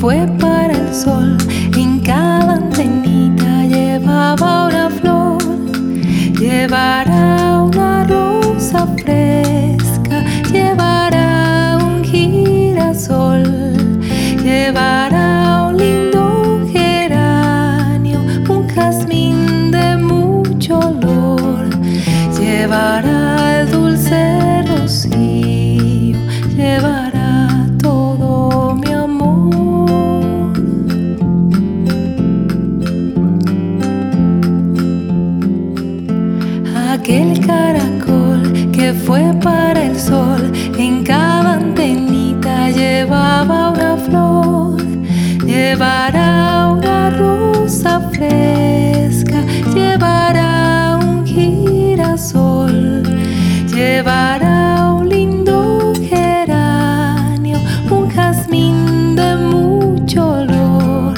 fue para el sol. En cada antenita llevaba una flor, llevará una rosa fresca, llevará un girasol, llevará aquel caracol que fue para el sol. En cada antenita llevaba una flor, llevará una rosa fresca, llevará un girasol, llevará un lindo geranio, un jazmín de mucho olor,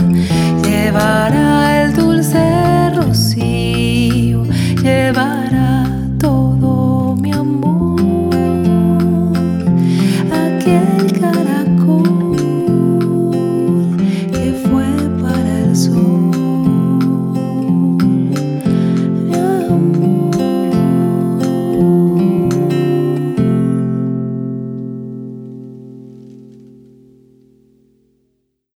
llevará el dulce rocío, llevará da da